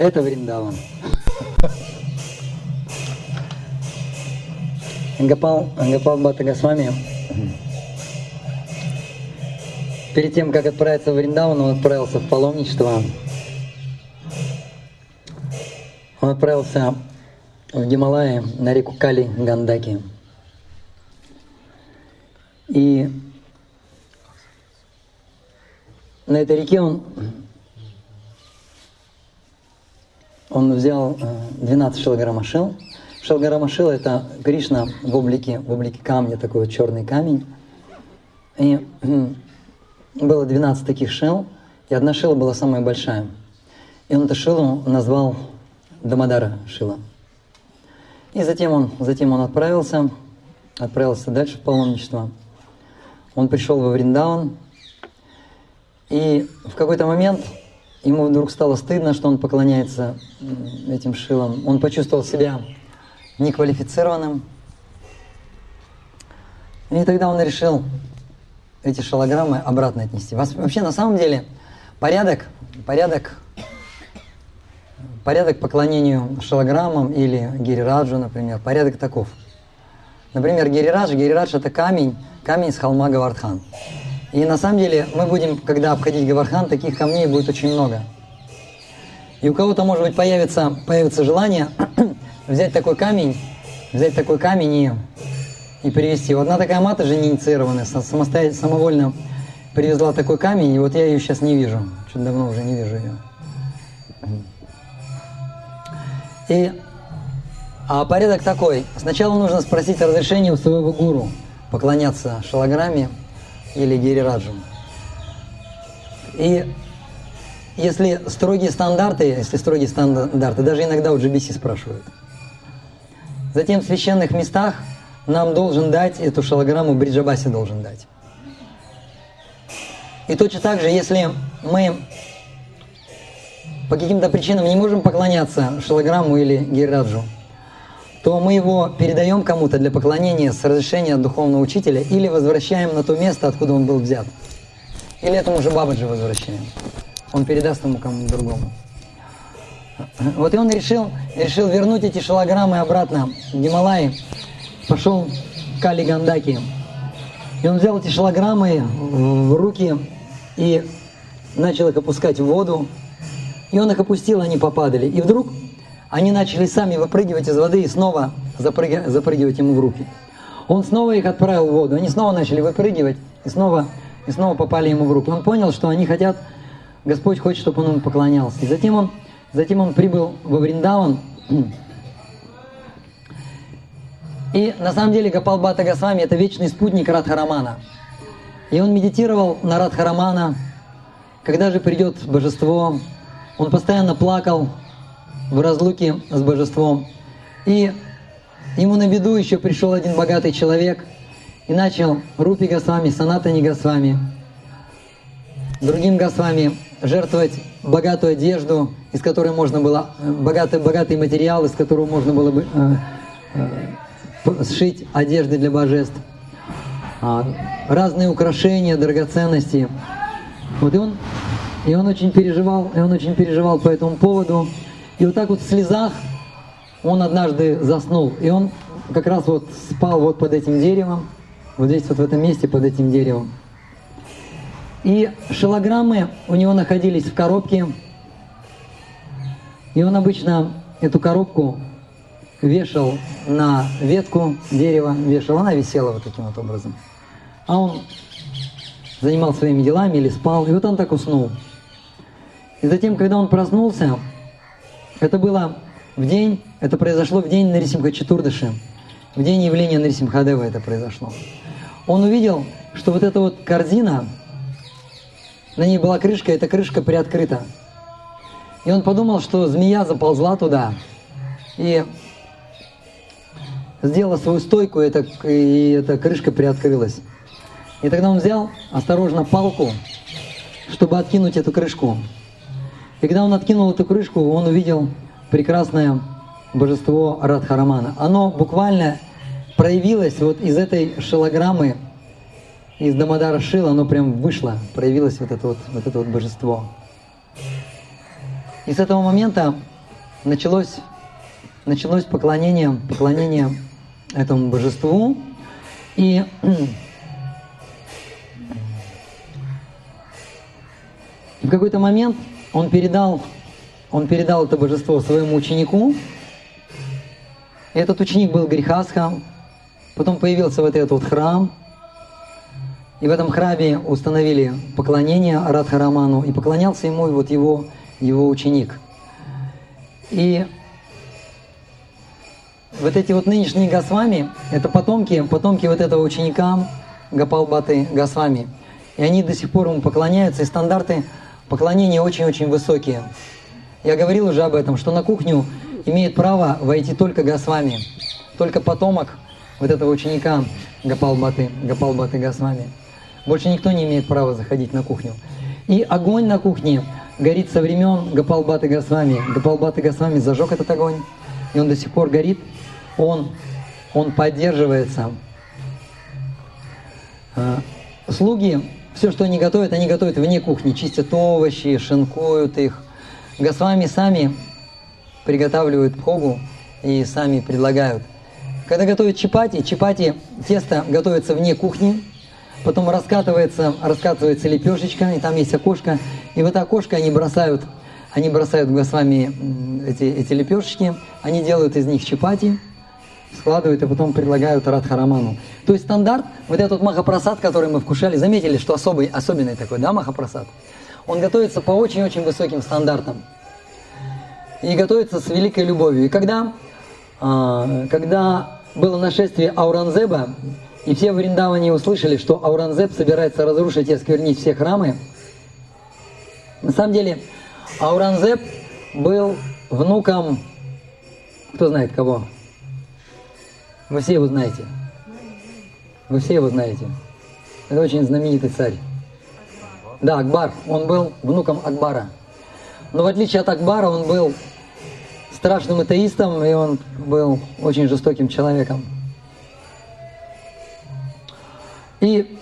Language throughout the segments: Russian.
Это Вриндаван. Гапал, Гапал Бхатта Госвами перед тем, как отправиться в Вриндаван, он отправился в паломничество. Он отправился в Гималае на реку Кали Гандаки. И на этой реке он, он взял 12 шилгарамашил. Шилгарамашил – это Кришна в облике, в облике камня, такой вот черный камень. И было 12 таких шил, и одна шила была самая большая. И он эту шилу назвал Дамадара Шила. И затем он, затем он отправился, отправился дальше в паломничество. Он пришел во Вриндаван, и в какой-то момент ему вдруг стало стыдно, что он поклоняется этим шилам. Он почувствовал себя неквалифицированным. И тогда он решил эти шалограммы обратно отнести. Вообще, на самом деле, порядок, порядок, порядок поклонению шалограммам или гирираджу, например, порядок таков. Например, гирирадж, гирирадж это камень, камень с холма Гавардхан. И на самом деле мы будем, когда обходить Гавардхан, таких камней будет очень много. И у кого-то, может быть, появится, появится желание взять такой камень, взять такой камень и, и привезти. Вот одна такая мата же не инициированная, самостоятельно, самовольно привезла такой камень, и вот я ее сейчас не вижу. Чуть давно уже не вижу ее. И а порядок такой. Сначала нужно спросить разрешение у своего гуру поклоняться шалограмме или гирираджу. И если строгие стандарты, если строгие стандарты, даже иногда у GBC спрашивают. Затем в священных местах нам должен дать эту шалограмму, Бриджабаси должен дать. И точно так же, если мы по каким-то причинам не можем поклоняться шалограмму или гирраджу, то мы его передаем кому-то для поклонения с разрешения духовного учителя или возвращаем на то место, откуда он был взят. Или этому же Бабаджи возвращаем. Он передаст ему кому-то другому. Вот и он решил, решил вернуть эти шалограммы обратно в Гималаи. Пошел к Кали Гандаки. И он взял эти шалограммы в руки и начал их опускать в воду. И он их опустил, они попадали. И вдруг они начали сами выпрыгивать из воды и снова запрыгивать, ему в руки. Он снова их отправил в воду, они снова начали выпрыгивать и снова, и снова попали ему в руки. Он понял, что они хотят, Господь хочет, чтобы он ему поклонялся. И затем он, затем он прибыл во Вриндаван. И на самом деле Гапал Бхатта Госвами это вечный спутник Радхарамана. И он медитировал на Радхарамана, когда же придет божество. Он постоянно плакал, в разлуке с божеством. И ему на беду еще пришел один богатый человек и начал Рупи Госвами, Санатани Госвами, другим Госвами жертвовать богатую одежду, из которой можно было, богатый, богатый материал, из которого можно было бы э, э, сшить одежды для божеств, а, разные украшения, драгоценности. Вот и он, и он очень переживал, и он очень переживал по этому поводу. И вот так вот в слезах он однажды заснул. И он как раз вот спал вот под этим деревом, вот здесь вот в этом месте под этим деревом. И шилограммы у него находились в коробке. И он обычно эту коробку вешал на ветку дерева, вешал, она висела вот таким вот образом. А он занимался своими делами или спал, и вот он так уснул. И затем, когда он проснулся, это было в день, это произошло в день Нарисимха Четурдыши, в день явления Нарисимхадева это произошло. Он увидел, что вот эта вот корзина, на ней была крышка, эта крышка приоткрыта. И он подумал, что змея заползла туда и сделала свою стойку, и эта, и эта крышка приоткрылась. И тогда он взял осторожно палку, чтобы откинуть эту крышку. И когда он откинул эту крышку, он увидел прекрасное божество Радхарамана. Оно буквально проявилось вот из этой шилограммы, из Дамадара Шила, оно прям вышло, проявилось вот это вот, вот это вот божество. И с этого момента началось, началось поклонение, поклонение этому божеству. И в какой-то момент он передал, он передал это божество своему ученику. Этот ученик был Грихасха. Потом появился вот этот вот храм. И в этом храме установили поклонение Радхараману. И поклонялся ему вот его, его ученик. И вот эти вот нынешние Госвами, это потомки, потомки вот этого ученика Гапалбаты Госвами. И они до сих пор ему поклоняются, и стандарты поклонения очень-очень высокие. Я говорил уже об этом, что на кухню имеет право войти только Госвами, только потомок вот этого ученика Гапалбаты, Гапалбаты Госвами. Больше никто не имеет права заходить на кухню. И огонь на кухне горит со времен Гапалбаты Госвами. Гапалбаты Госвами зажег этот огонь, и он до сих пор горит. Он, он поддерживается. А, слуги, все, что они готовят, они готовят вне кухни, чистят овощи, шинкуют их. Госвами сами приготавливают пхогу и сами предлагают. Когда готовят чапати, чапати, тесто готовится вне кухни, потом раскатывается, раскатывается лепешечка, и там есть окошко, и в это окошко они бросают, они бросают в вами эти, эти лепешечки, они делают из них чапати, складывают и потом предлагают Радхараману. То есть стандарт, вот этот махапрасад, который мы вкушали, заметили, что особый, особенный такой, да, махапрасад? Он готовится по очень-очень высоким стандартам. И готовится с великой любовью. И когда, а, когда было нашествие Ауранзеба, и все в Вриндаване услышали, что Ауранзеб собирается разрушить и осквернить все храмы. На самом деле, Ауранзеб был внуком, кто знает кого? Вы все его знаете. Вы все его знаете. Это очень знаменитый царь. Да, Акбар. Он был внуком Акбара. Но в отличие от Акбара, он был страшным атеистом, и он был очень жестоким человеком. И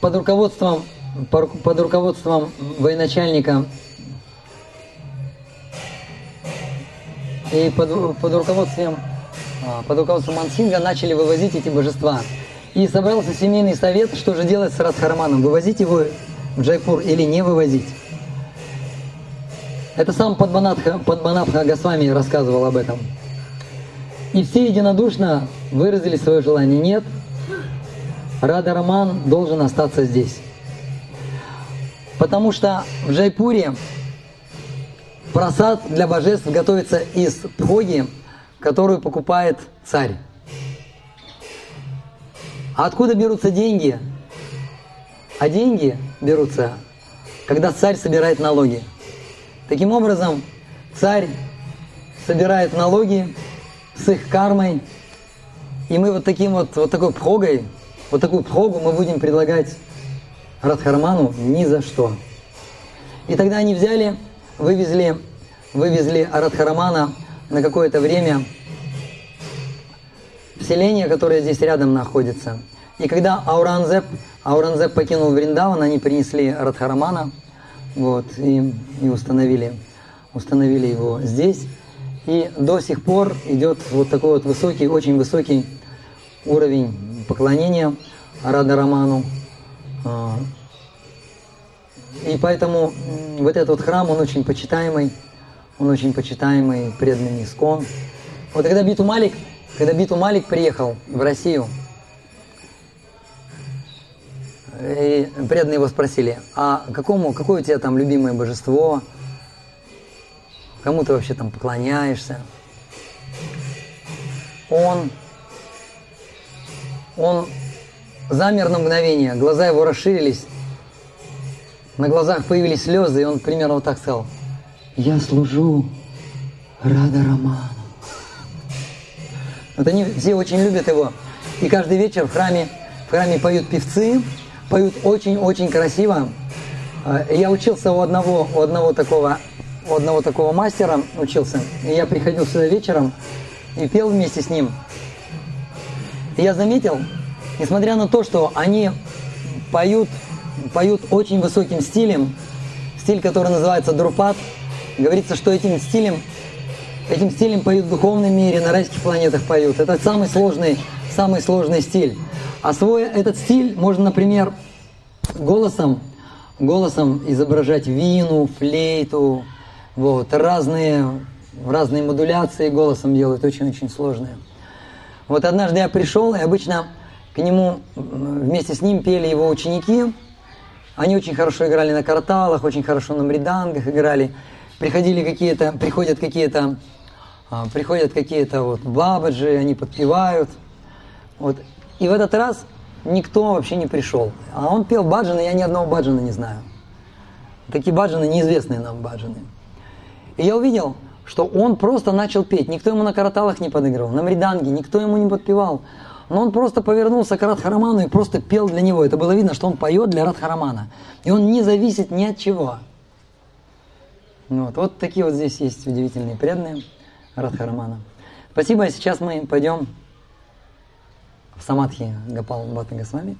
под руководством, под руководством военачальника и под, под руководством под руководством Мансинга начали вывозить эти божества. И собрался семейный совет, что же делать с Радхарманом, вывозить его в Джайпур или не вывозить. Это сам Падманабха, Падманабха Госвами рассказывал об этом. И все единодушно выразили свое желание. Нет, Рада должен остаться здесь. Потому что в Джайпуре просад для божеств готовится из пхоги, которую покупает царь. А откуда берутся деньги? А деньги берутся, когда царь собирает налоги. Таким образом, царь собирает налоги с их кармой, и мы вот таким вот, вот такой пхогой вот такую прогу мы будем предлагать Радхарману ни за что. И тогда они взяли, вывезли, вывезли Радхарамана на какое-то время селение, которое здесь рядом находится. И когда Ауранзеп, Ауранзеп покинул Вриндаван, они принесли Радхарамана вот, и, и установили, установили его здесь. И до сих пор идет вот такой вот высокий, очень высокий уровень поклонения Рада Роману. А, и поэтому вот этот вот храм, он очень почитаемый, он очень почитаемый, преданный Искон. Вот когда Биту Малик, когда Биту Малик приехал в Россию, и преданные его спросили, а какому, какое у тебя там любимое божество, кому ты вообще там поклоняешься? Он он замер на мгновение, глаза его расширились, на глазах появились слезы, и он примерно вот так сказал, «Я служу Рада Роману». Вот они все очень любят его. И каждый вечер в храме, в храме поют певцы, поют очень-очень красиво. А, я учился у одного, у одного такого, у одного такого мастера учился. И я приходил сюда вечером и пел вместе с ним. И я заметил, несмотря на то, что они поют, поют очень высоким стилем, стиль, который называется друпат, Говорится, что этим стилем, этим стилем поют в духовном мире, на райских планетах поют. Это самый сложный, самый сложный стиль. А свой этот стиль можно, например, голосом, голосом изображать вину, флейту, вот, разные, разные модуляции голосом делают, очень-очень сложные. Вот однажды я пришел, и обычно к нему вместе с ним пели его ученики. Они очень хорошо играли на карталах, очень хорошо на мридангах играли. Приходили какие-то, приходят какие-то, а, приходят какие-то вот бабаджи, они подпевают. Вот. И в этот раз никто вообще не пришел. А он пел баджаны, я ни одного баджана не знаю. Такие баджаны, неизвестные нам баджаны. И я увидел, что он просто начал петь. Никто ему на караталах не подыгрывал, на мриданге, никто ему не подпевал. Но он просто повернулся к Радхараману и просто пел для него. Это было видно, что он поет для Радхарамана. И он не зависит ни от чего. Вот, вот такие вот здесь есть удивительные преданные Радхарамана. Спасибо, сейчас мы пойдем в Самадхи Гапал Бхатта Госвами.